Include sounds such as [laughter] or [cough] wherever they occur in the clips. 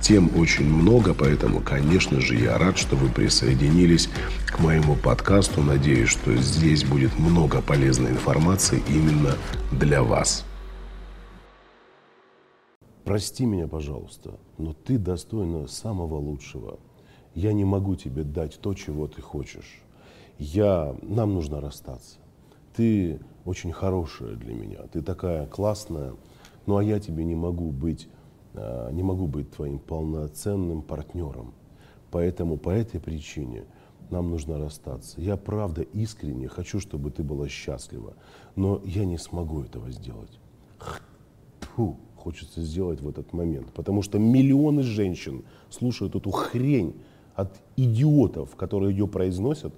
Тем очень много, поэтому, конечно же, я рад, что вы присоединились к моему подкасту. Надеюсь, что здесь будет много полезной информации именно для вас. Прости меня, пожалуйста, но ты достойна самого лучшего. Я не могу тебе дать то, чего ты хочешь. Я... Нам нужно расстаться. Ты очень хорошая для меня. Ты такая классная. Ну а я тебе не могу быть, не могу быть твоим полноценным партнером. Поэтому по этой причине нам нужно расстаться. Я правда искренне хочу, чтобы ты была счастлива, но я не смогу этого сделать. Фу, хочется сделать в этот момент, потому что миллионы женщин слушают эту хрень от идиотов, которые ее произносят,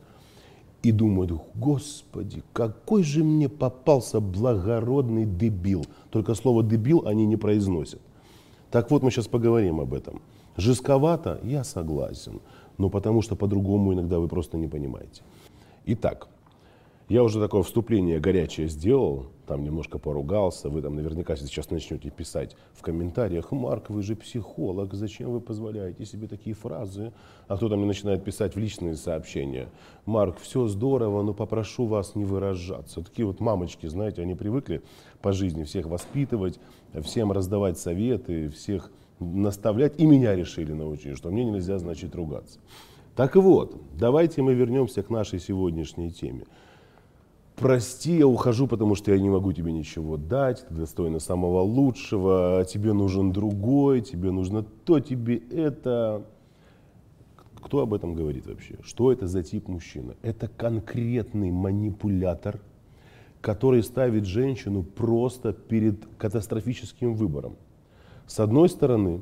и думают, господи, какой же мне попался благородный дебил. Только слово дебил они не произносят. Так вот, мы сейчас поговорим об этом. Жестковато? Я согласен но потому что по-другому иногда вы просто не понимаете. Итак, я уже такое вступление горячее сделал, там немножко поругался, вы там наверняка сейчас начнете писать в комментариях, Марк, вы же психолог, зачем вы позволяете себе такие фразы? А кто-то мне начинает писать в личные сообщения, Марк, все здорово, но попрошу вас не выражаться. Такие вот мамочки, знаете, они привыкли по жизни всех воспитывать, всем раздавать советы, всех наставлять, и меня решили научить, что мне нельзя, значит, ругаться. Так вот, давайте мы вернемся к нашей сегодняшней теме. Прости, я ухожу, потому что я не могу тебе ничего дать, ты достойна самого лучшего, тебе нужен другой, тебе нужно то, тебе это. Кто об этом говорит вообще? Что это за тип мужчина? Это конкретный манипулятор, который ставит женщину просто перед катастрофическим выбором. С одной стороны,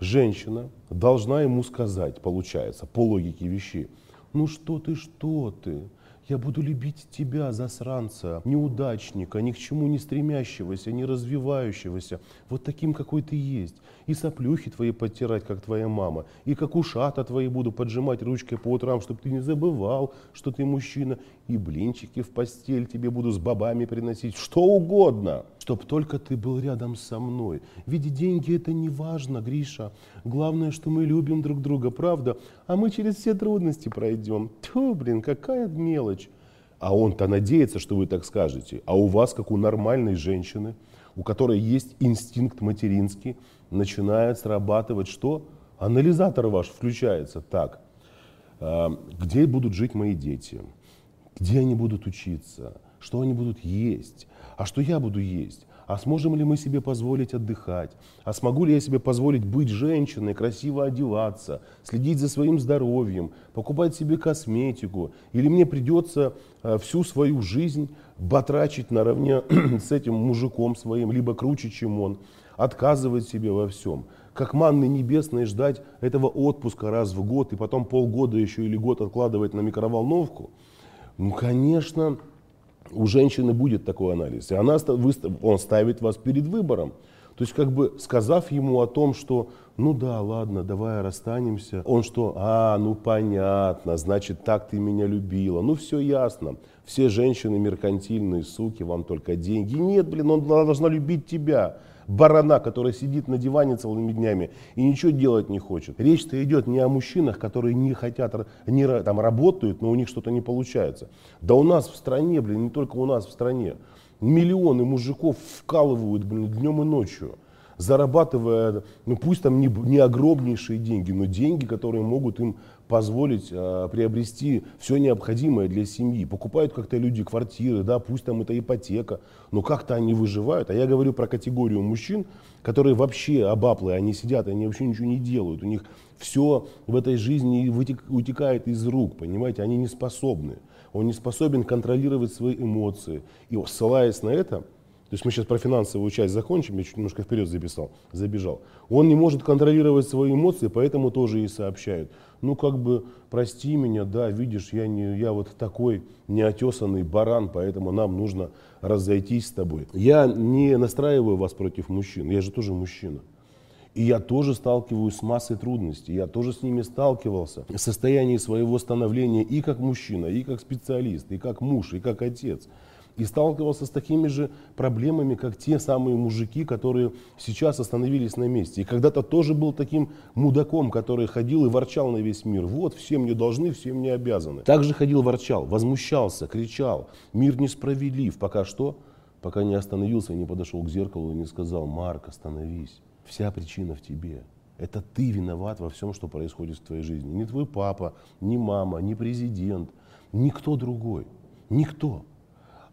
женщина должна ему сказать, получается, по логике вещей, ну что ты, что ты, я буду любить тебя, засранца, неудачника, ни к чему не стремящегося, не развивающегося, вот таким, какой ты есть. И соплюхи твои подтирать, как твоя мама, и как ушата твои буду поджимать ручкой по утрам, чтобы ты не забывал, что ты мужчина, и блинчики в постель тебе буду с бабами приносить, что угодно, чтоб только ты был рядом со мной. Ведь деньги это не важно, Гриша. Главное, что мы любим друг друга, правда? А мы через все трудности пройдем. Тьфу, блин, какая мелочь. А он-то надеется, что вы так скажете. А у вас, как у нормальной женщины, у которой есть инстинкт материнский, начинает срабатывать что? Анализатор ваш включается. Так, а, где будут жить мои дети? Где они будут учиться? Что они будут есть? А что я буду есть? а сможем ли мы себе позволить отдыхать, а смогу ли я себе позволить быть женщиной, красиво одеваться, следить за своим здоровьем, покупать себе косметику, или мне придется э, всю свою жизнь батрачить наравне [clears throat] с этим мужиком своим, либо круче, чем он, отказывать себе во всем, как манны небесной ждать этого отпуска раз в год и потом полгода еще или год откладывать на микроволновку, ну, конечно, у женщины будет такой анализ. И она, он ставит вас перед выбором. То есть, как бы сказав ему о том, что ну да, ладно, давай расстанемся. Он что, а, ну понятно, значит, так ты меня любила. Ну все ясно. Все женщины меркантильные, суки, вам только деньги. Нет, блин, он должна любить тебя барана, который сидит на диване целыми днями и ничего делать не хочет. Речь-то идет не о мужчинах, которые не хотят, не, там работают, но у них что-то не получается. Да у нас в стране, блин, не только у нас в стране, миллионы мужиков вкалывают, блин, днем и ночью зарабатывая, ну пусть там не, не огромнейшие деньги, но деньги, которые могут им позволить э, приобрести все необходимое для семьи. Покупают как-то люди квартиры, да, пусть там это ипотека, но как-то они выживают. А я говорю про категорию мужчин, которые вообще обаплы, они сидят, они вообще ничего не делают. У них все в этой жизни вытек, утекает из рук, понимаете, они не способны. Он не способен контролировать свои эмоции. И ссылаясь на это, то есть мы сейчас про финансовую часть закончим, я чуть немножко вперед записал, забежал. Он не может контролировать свои эмоции, поэтому тоже и сообщают. Ну как бы, прости меня, да, видишь, я, не, я вот такой неотесанный баран, поэтому нам нужно разойтись с тобой. Я не настраиваю вас против мужчин, я же тоже мужчина. И я тоже сталкиваюсь с массой трудностей, я тоже с ними сталкивался. В состоянии своего становления и как мужчина, и как специалист, и как муж, и как отец и сталкивался с такими же проблемами, как те самые мужики, которые сейчас остановились на месте. И когда-то тоже был таким мудаком, который ходил и ворчал на весь мир. Вот, всем не должны, всем не обязаны. Также ходил, ворчал, возмущался, кричал. Мир несправедлив. Пока что? Пока не остановился не подошел к зеркалу и не сказал, Марк, остановись. Вся причина в тебе. Это ты виноват во всем, что происходит в твоей жизни. Не твой папа, не мама, не президент, никто другой. Никто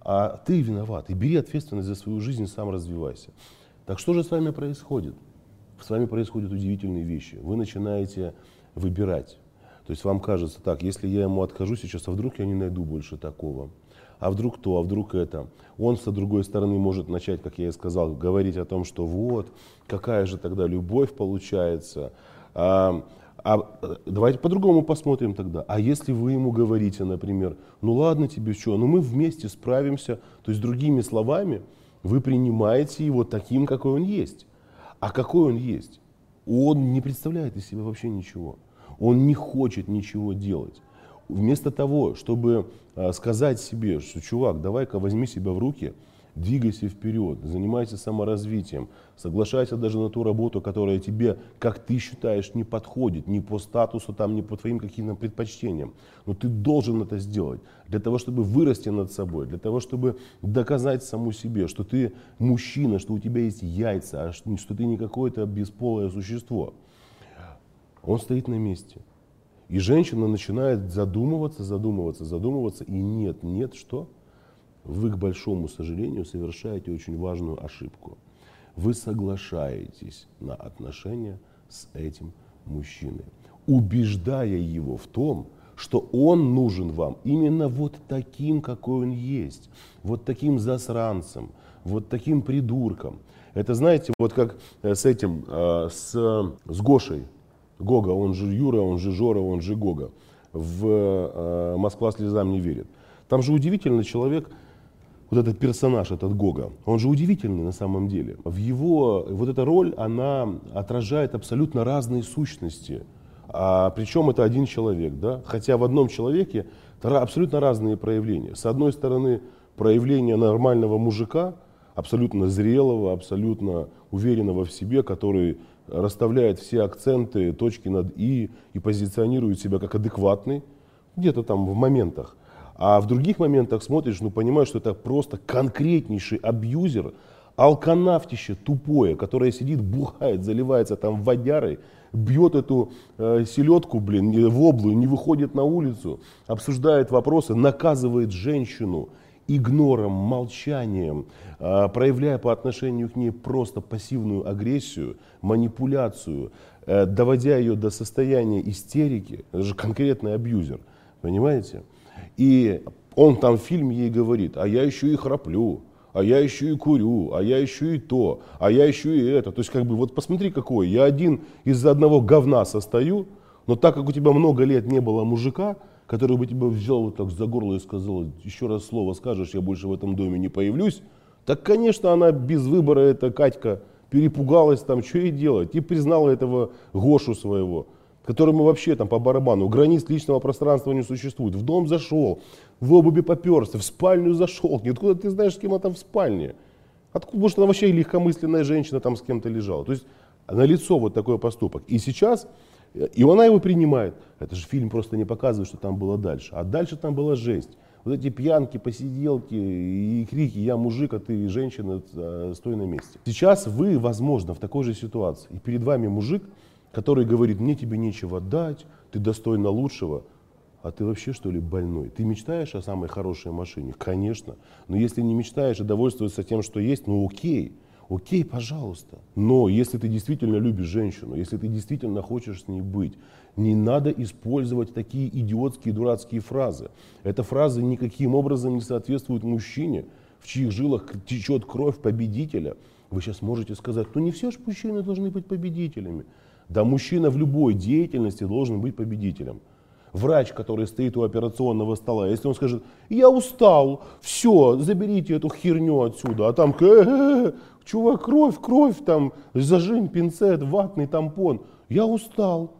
а ты виноват. И бери ответственность за свою жизнь, сам развивайся. Так что же с вами происходит? С вами происходят удивительные вещи. Вы начинаете выбирать. То есть вам кажется, так, если я ему откажу сейчас, а вдруг я не найду больше такого? А вдруг то, а вдруг это? Он, с другой стороны, может начать, как я и сказал, говорить о том, что вот, какая же тогда любовь получается. А, а э, давайте по-другому посмотрим тогда. А если вы ему говорите, например, ну ладно тебе что, ну мы вместе справимся, то есть другими словами, вы принимаете его таким, какой он есть. А какой он есть? Он не представляет из себя вообще ничего. Он не хочет ничего делать. Вместо того, чтобы э, сказать себе, что чувак, давай-ка возьми себя в руки, двигайся вперед, занимайся саморазвитием, соглашайся даже на ту работу, которая тебе, как ты считаешь, не подходит, ни по статусу, там, ни по твоим каким-то предпочтениям. Но ты должен это сделать для того, чтобы вырасти над собой, для того, чтобы доказать саму себе, что ты мужчина, что у тебя есть яйца, а что, что ты не какое-то бесполое существо. Он стоит на месте. И женщина начинает задумываться, задумываться, задумываться, и нет, нет, что? Вы, к большому сожалению, совершаете очень важную ошибку. Вы соглашаетесь на отношения с этим мужчиной, убеждая его в том, что он нужен вам именно вот таким, какой он есть, вот таким засранцем, вот таким придурком. Это, знаете, вот как э, с этим, э, с, с Гошей, Гога, он же Юра, он же Жора, он же Гога, в э, «Москва слезам не верит». Там же удивительный человек – вот этот персонаж, этот Гога, он же удивительный на самом деле. В его, вот эта роль, она отражает абсолютно разные сущности. А, причем это один человек, да? Хотя в одном человеке абсолютно разные проявления. С одной стороны, проявление нормального мужика, абсолютно зрелого, абсолютно уверенного в себе, который расставляет все акценты, точки над «и» и позиционирует себя как адекватный, где-то там в моментах. А в других моментах смотришь, ну понимаешь, что это просто конкретнейший абьюзер, алканавтище тупое, которое сидит, бухает, заливается там водярой, бьет эту э, селедку, блин, в облу, не выходит на улицу, обсуждает вопросы, наказывает женщину игнором, молчанием, э, проявляя по отношению к ней просто пассивную агрессию, манипуляцию, э, доводя ее до состояния истерики. Это же конкретный абьюзер, понимаете? И он там в фильме ей говорит, а я еще и храплю, а я еще и курю, а я еще и то, а я еще и это. То есть как бы вот посмотри какой, я один из-за одного говна состою, но так как у тебя много лет не было мужика, который бы тебя взял вот так за горло и сказал, еще раз слово скажешь, я больше в этом доме не появлюсь, так, конечно, она без выбора, эта Катька, перепугалась там, что ей делать, и признала этого Гошу своего которому вообще там по барабану, границ личного пространства не существует. В дом зашел, в обуви поперся, в спальню зашел. Откуда ты знаешь, с кем она там в спальне? Откуда, может, она вообще легкомысленная женщина там с кем-то лежала. То есть на лицо вот такой поступок. И сейчас, и она его принимает. Это же фильм просто не показывает, что там было дальше. А дальше там была жесть. Вот эти пьянки, посиделки и крики «я мужик, а ты женщина, э, стой на месте». Сейчас вы, возможно, в такой же ситуации. И перед вами мужик, который говорит «мне тебе нечего дать, ты достойна лучшего». А ты вообще что ли больной? Ты мечтаешь о самой хорошей машине? Конечно. Но если не мечтаешь и довольствуешься тем, что есть, ну окей. Окей, пожалуйста. Но если ты действительно любишь женщину, если ты действительно хочешь с ней быть, не надо использовать такие идиотские, дурацкие фразы. Эта фраза никаким образом не соответствует мужчине, в чьих жилах течет кровь победителя. Вы сейчас можете сказать, ну не все же мужчины должны быть победителями. Да мужчина в любой деятельности должен быть победителем врач, который стоит у операционного стола, если он скажет, я устал, все, заберите эту херню отсюда, а там, э -э -э, чувак, кровь, кровь, там, зажим, пинцет, ватный тампон, я устал.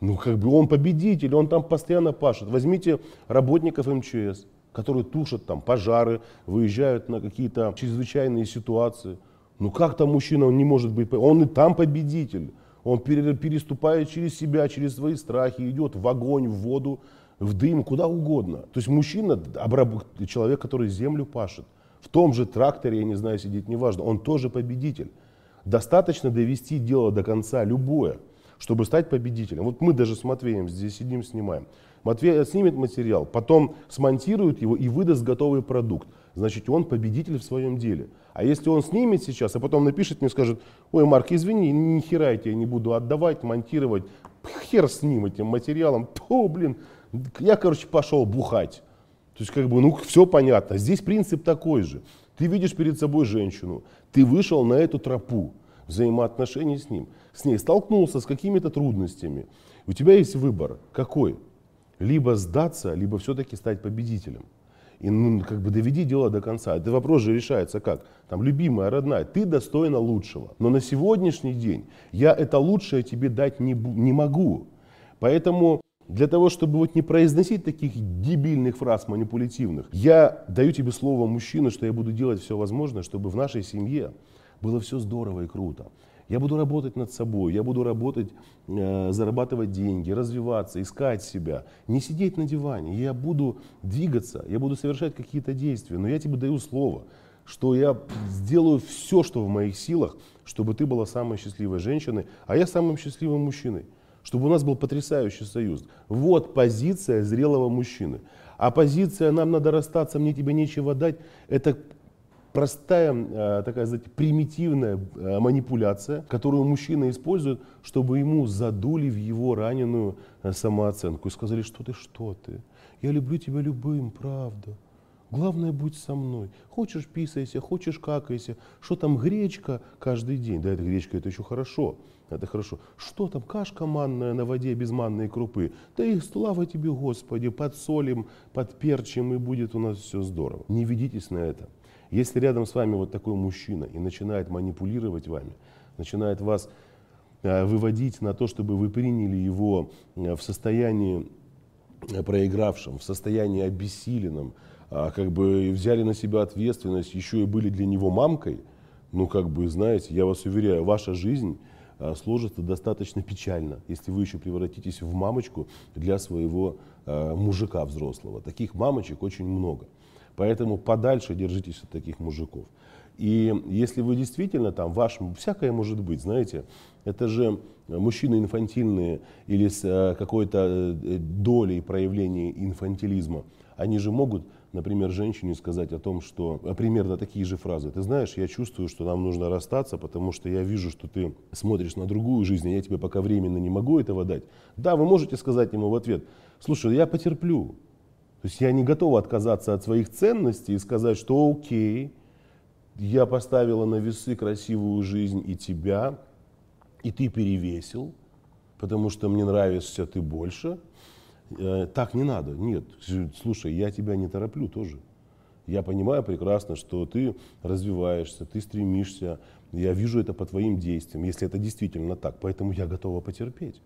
Ну, как бы он победитель, он там постоянно пашет. Возьмите работников МЧС, которые тушат там пожары, выезжают на какие-то чрезвычайные ситуации. Ну, как там мужчина, он не может быть, он и там победитель. Он переступает через себя, через свои страхи, идет в огонь, в воду, в дым, куда угодно. То есть мужчина, человек, который землю пашет, в том же тракторе, я не знаю, сидит, неважно, он тоже победитель. Достаточно довести дело до конца, любое, чтобы стать победителем. Вот мы даже с Матвеем здесь сидим, снимаем. Матвей снимет материал, потом смонтирует его и выдаст готовый продукт. Значит, он победитель в своем деле. А если он снимет сейчас, а потом напишет мне, скажет, ой, Марк, извини, ни хера я тебе не буду отдавать, монтировать, хер с ним этим материалом, [laughs] то, блин, я, короче, пошел бухать. То есть, как бы, ну, все понятно. Здесь принцип такой же. Ты видишь перед собой женщину, ты вышел на эту тропу взаимоотношений с ним, с ней столкнулся с какими-то трудностями. У тебя есть выбор. Какой? Либо сдаться, либо все-таки стать победителем. И ну, как бы доведи дело до конца. Этот вопрос же решается как? Там, любимая, родная, ты достойна лучшего. Но на сегодняшний день я это лучшее тебе дать не, не могу. Поэтому для того, чтобы вот не произносить таких дебильных фраз манипулятивных, я даю тебе слово мужчина, что я буду делать все возможное, чтобы в нашей семье было все здорово и круто. Я буду работать над собой, я буду работать, э, зарабатывать деньги, развиваться, искать себя, не сидеть на диване. Я буду двигаться, я буду совершать какие-то действия, но я тебе даю слово, что я сделаю все, что в моих силах, чтобы ты была самой счастливой женщиной, а я самым счастливым мужчиной. Чтобы у нас был потрясающий союз. Вот позиция зрелого мужчины. А позиция «нам надо расстаться, мне тебе нечего дать» – это простая, э, такая, знаете, примитивная э, манипуляция, которую мужчина использует, чтобы ему задули в его раненую э, самооценку и сказали, что ты, что ты, я люблю тебя любым, правда. Главное, будь со мной. Хочешь, писайся, хочешь, какайся. Что там, гречка каждый день? Да, это гречка, это еще хорошо. Это хорошо. Что там, кашка манная на воде без манной крупы? Да и слава тебе, Господи, подсолим, подперчим, и будет у нас все здорово. Не ведитесь на это. Если рядом с вами вот такой мужчина и начинает манипулировать вами, начинает вас э, выводить на то, чтобы вы приняли его э, в состоянии э, проигравшем, в состоянии обессиленном, а как бы взяли на себя ответственность, еще и были для него мамкой, ну как бы, знаете, я вас уверяю, ваша жизнь сложится достаточно печально, если вы еще превратитесь в мамочку для своего мужика взрослого. Таких мамочек очень много. Поэтому подальше держитесь от таких мужиков. И если вы действительно там, ваш, всякое может быть, знаете, это же мужчины инфантильные или с э, какой-то э, долей проявления инфантилизма, они же могут, например, женщине сказать о том, что э, примерно такие же фразы. Ты знаешь, я чувствую, что нам нужно расстаться, потому что я вижу, что ты смотришь на другую жизнь, а я тебе пока временно не могу этого дать. Да, вы можете сказать ему в ответ, слушай, я потерплю, то есть я не готов отказаться от своих ценностей и сказать, что окей, я поставила на весы красивую жизнь и тебя, и ты перевесил, потому что мне нравишься ты больше. Э, так не надо. Нет, слушай, я тебя не тороплю тоже. Я понимаю прекрасно, что ты развиваешься, ты стремишься. Я вижу это по твоим действиям, если это действительно так. Поэтому я готова потерпеть.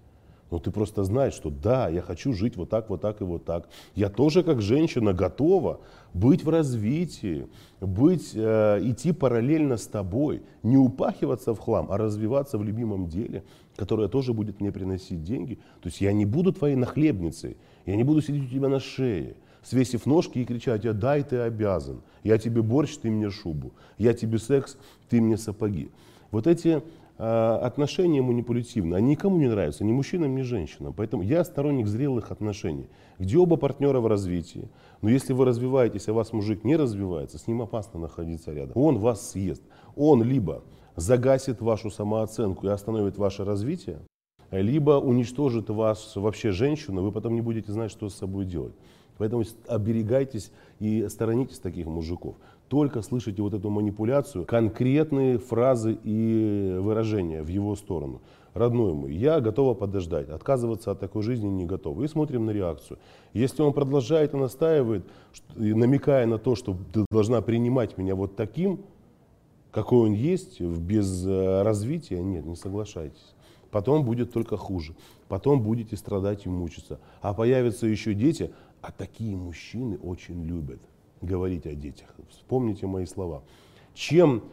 Но ты просто знаешь, что да, я хочу жить вот так, вот так и вот так. Я тоже как женщина готова быть в развитии, быть, э, идти параллельно с тобой, не упахиваться в хлам, а развиваться в любимом деле, которое тоже будет мне приносить деньги. То есть я не буду твоей нахлебницей, я не буду сидеть у тебя на шее. свесив ножки и кричать, я дай, ты обязан. Я тебе борщ, ты мне шубу. Я тебе секс, ты мне сапоги. Вот эти отношения манипулятивные, они никому не нравятся, ни мужчинам, ни женщинам. Поэтому я сторонник зрелых отношений, где оба партнера в развитии. Но если вы развиваетесь, а вас мужик не развивается, с ним опасно находиться рядом. Он вас съест. Он либо загасит вашу самооценку и остановит ваше развитие, либо уничтожит вас вообще женщину, вы потом не будете знать, что с собой делать. Поэтому оберегайтесь и сторонитесь таких мужиков. Только слышите вот эту манипуляцию, конкретные фразы и выражения в его сторону. Родной мой, я готова подождать, отказываться от такой жизни не готова. И смотрим на реакцию. Если он продолжает и настаивает, намекая на то, что ты должна принимать меня вот таким, какой он есть, без э, развития, нет, не соглашайтесь. Потом будет только хуже. Потом будете страдать и мучиться. А появятся еще дети, а такие мужчины очень любят говорить о детях. Вспомните мои слова. Чем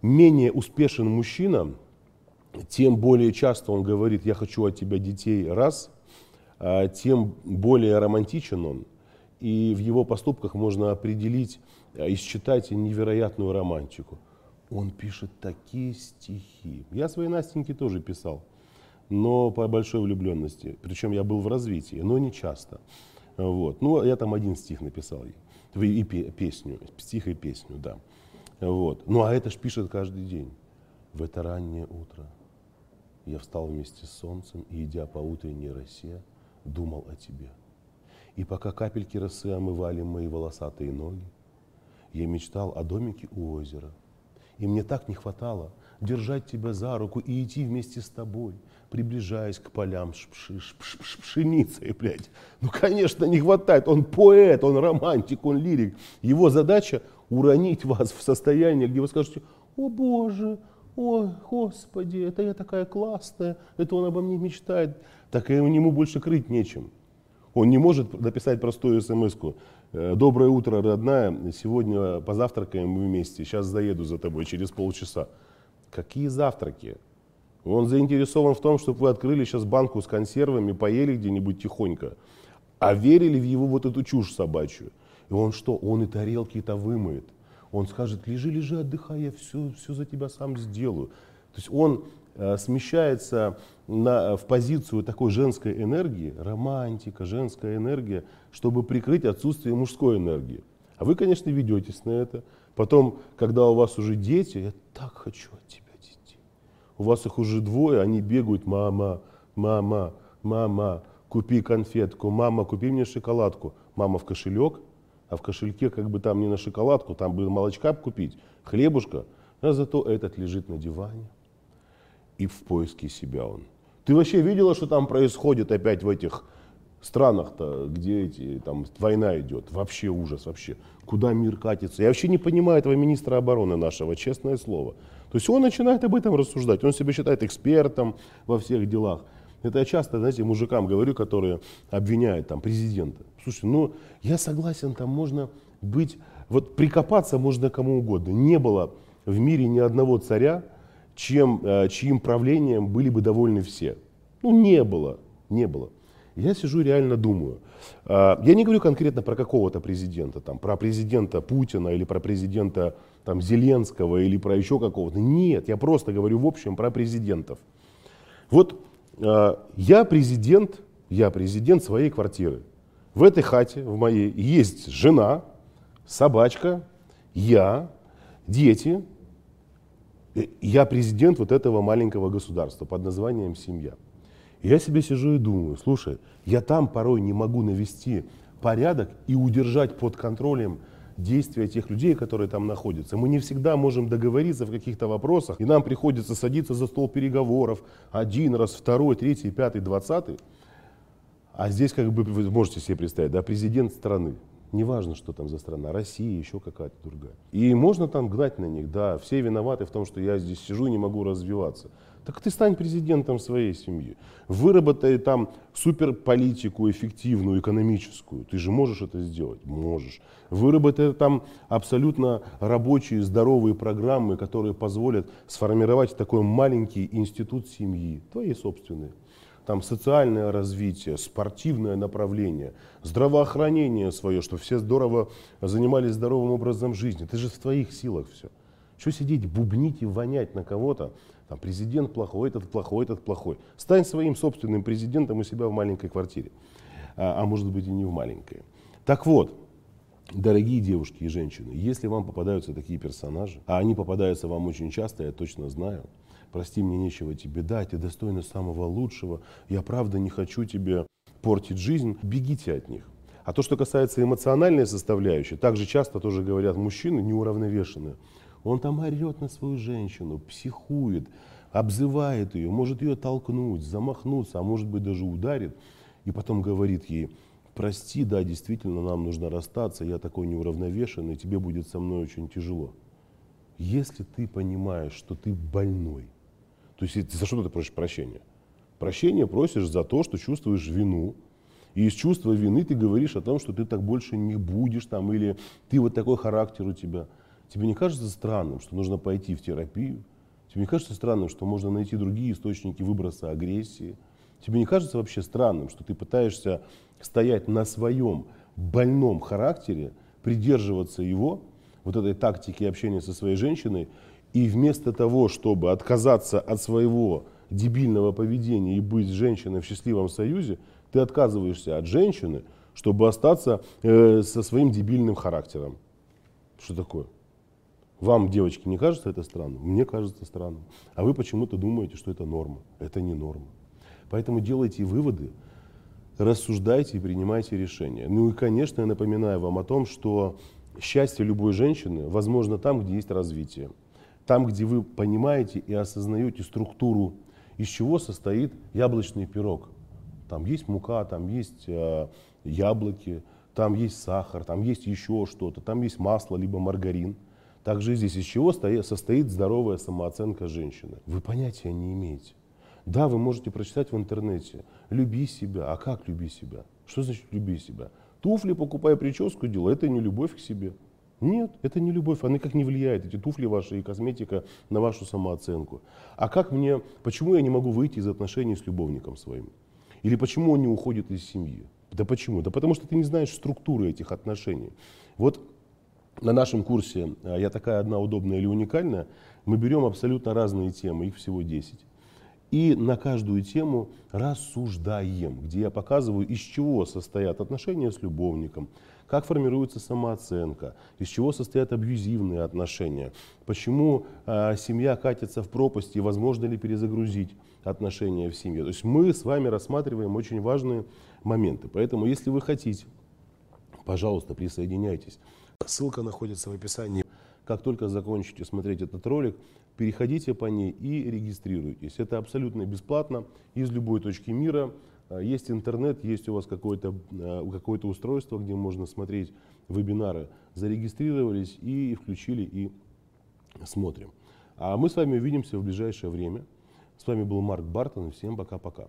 менее успешен мужчина, тем более часто он говорит, я хочу от тебя детей, раз, а тем более романтичен он. И в его поступках можно определить а, и считать невероятную романтику. Он пишет такие стихи. Я своей Настеньке тоже писал, но по большой влюбленности. Причем я был в развитии, но не часто. Вот. Ну, я там один стих написал ей. И песню, стих и песню, да. Вот. Ну, а это ж пишет каждый день. В это раннее утро я встал вместе с солнцем и, идя по утренней росе, думал о тебе. И пока капельки росы омывали мои волосатые ноги, я мечтал о домике у озера. И мне так не хватало держать тебя за руку и идти вместе с тобой, приближаясь к полям пшеницы, блядь. Ну, конечно, не хватает. Он поэт, он романтик, он лирик. Его задача уронить вас в состояние, где вы скажете, о боже, о господи, это я такая классная, это он обо мне мечтает. Так и ему больше крыть нечем. Он не может написать простую смс -ку. «Э, Доброе утро, родная. Сегодня позавтракаем вместе. Сейчас заеду за тобой через полчаса. Какие завтраки? Он заинтересован в том, чтобы вы открыли сейчас банку с консервами, поели где-нибудь тихонько, а верили в его вот эту чушь собачью. И он что? Он и тарелки-то вымоет. Он скажет, лежи, лежи, отдыхай, я все, все за тебя сам сделаю. То есть он э, смещается на, в позицию такой женской энергии, романтика, женская энергия, чтобы прикрыть отсутствие мужской энергии. А вы, конечно, ведетесь на это. Потом, когда у вас уже дети, я так хочу от тебя у вас их уже двое, они бегают, мама, мама, мама, купи конфетку, мама, купи мне шоколадку. Мама в кошелек, а в кошельке как бы там не на шоколадку, там бы молочка купить, хлебушка. А зато этот лежит на диване и в поиске себя он. Ты вообще видела, что там происходит опять в этих странах-то, где эти, там война идет? Вообще ужас, вообще. Куда мир катится? Я вообще не понимаю этого министра обороны нашего, честное слово. То есть он начинает об этом рассуждать, он себя считает экспертом во всех делах. Это я часто, знаете, мужикам говорю, которые обвиняют там президента. Слушай, ну я согласен, там можно быть, вот прикопаться можно кому угодно. Не было в мире ни одного царя, чем, э, чьим правлением были бы довольны все. Ну не было, не было. Я сижу реально думаю. А, я не говорю конкретно про какого-то президента, там, про президента Путина или про президента там, Зеленского или про еще какого-то. Нет, я просто говорю в общем про президентов. Вот я президент, я президент своей квартиры. В этой хате, в моей, есть жена, собачка, я, дети. Я президент вот этого маленького государства под названием семья. я себе сижу и думаю, слушай, я там порой не могу навести порядок и удержать под контролем действия тех людей, которые там находятся. Мы не всегда можем договориться в каких-то вопросах, и нам приходится садиться за стол переговоров один раз, второй, третий, пятый, двадцатый. А здесь, как бы вы можете себе представить, да, президент страны. Неважно, что там за страна, Россия, еще какая-то другая. И можно там гнать на них, да, все виноваты в том, что я здесь сижу и не могу развиваться. Так ты стань президентом своей семьи. Выработай там суперполитику эффективную, экономическую. Ты же можешь это сделать? Можешь. Выработай там абсолютно рабочие, здоровые программы, которые позволят сформировать такой маленький институт семьи, твои собственные. там социальное развитие, спортивное направление, здравоохранение свое, чтобы все здорово занимались здоровым образом жизни. Это же в твоих силах все. Что сидеть, бубнить и вонять на кого-то? Там президент плохой, этот плохой, этот плохой. Стань своим собственным президентом у себя в маленькой квартире. А, а может быть и не в маленькой. Так вот, Дорогие девушки и женщины, если вам попадаются такие персонажи, а они попадаются вам очень часто, я точно знаю, прости, мне нечего тебе дать, ты достойна самого лучшего, я правда не хочу тебе портить жизнь, бегите от них. А то, что касается эмоциональной составляющей, также часто тоже говорят мужчины неуравновешенные. Он там орет на свою женщину, психует, обзывает ее, может ее толкнуть, замахнуться, а может быть даже ударит. И потом говорит ей, прости, да, действительно, нам нужно расстаться, я такой неуравновешенный, тебе будет со мной очень тяжело. Если ты понимаешь, что ты больной, то есть за что ты просишь прощения? Прощение просишь за то, что чувствуешь вину, и из чувства вины ты говоришь о том, что ты так больше не будешь там, или ты вот такой характер у тебя. Тебе не кажется странным, что нужно пойти в терапию? Тебе не кажется странным, что можно найти другие источники выброса агрессии? Тебе не кажется вообще странным, что ты пытаешься стоять на своем больном характере, придерживаться его, вот этой тактики общения со своей женщиной, и вместо того, чтобы отказаться от своего дебильного поведения и быть женщиной в счастливом союзе, ты отказываешься от женщины, чтобы остаться э, со своим дебильным характером. Что такое? Вам, девочки, не кажется это странным? Мне кажется странным. А вы почему-то думаете, что это норма. Это не норма. Поэтому делайте выводы, рассуждайте и принимайте решения. Ну и, конечно, я напоминаю вам о том, что счастье любой женщины возможно там, где есть развитие. Там, где вы понимаете и осознаете структуру, из чего состоит яблочный пирог. Там есть мука, там есть э, яблоки, там есть сахар, там есть еще что-то, там есть масло, либо маргарин. Также здесь из чего состоит здоровая самооценка женщины. Вы понятия не имеете. Да, вы можете прочитать в интернете «люби себя». А как люби себя? Что значит люби себя? Туфли покупая прическу делай, это не любовь к себе. Нет, это не любовь, она никак не влияет, эти туфли ваши и косметика на вашу самооценку. А как мне, почему я не могу выйти из отношений с любовником своим? Или почему он не уходит из семьи? Да почему? Да потому что ты не знаешь структуры этих отношений. Вот на нашем курсе а, «Я такая одна удобная или уникальная» мы берем абсолютно разные темы, их всего 10 и на каждую тему рассуждаем, где я показываю, из чего состоят отношения с любовником, как формируется самооценка, из чего состоят абьюзивные отношения, почему э, семья катится в пропасть и возможно ли перезагрузить отношения в семье. То есть мы с вами рассматриваем очень важные моменты. Поэтому, если вы хотите, пожалуйста, присоединяйтесь. Ссылка находится в описании. Как только закончите смотреть этот ролик, переходите по ней и регистрируйтесь. Это абсолютно бесплатно из любой точки мира. А, есть интернет, есть у вас какое-то а, какое устройство, где можно смотреть вебинары. Зарегистрировались и включили и смотрим. А мы с вами увидимся в ближайшее время. С вами был Марк Бартон. Всем пока-пока.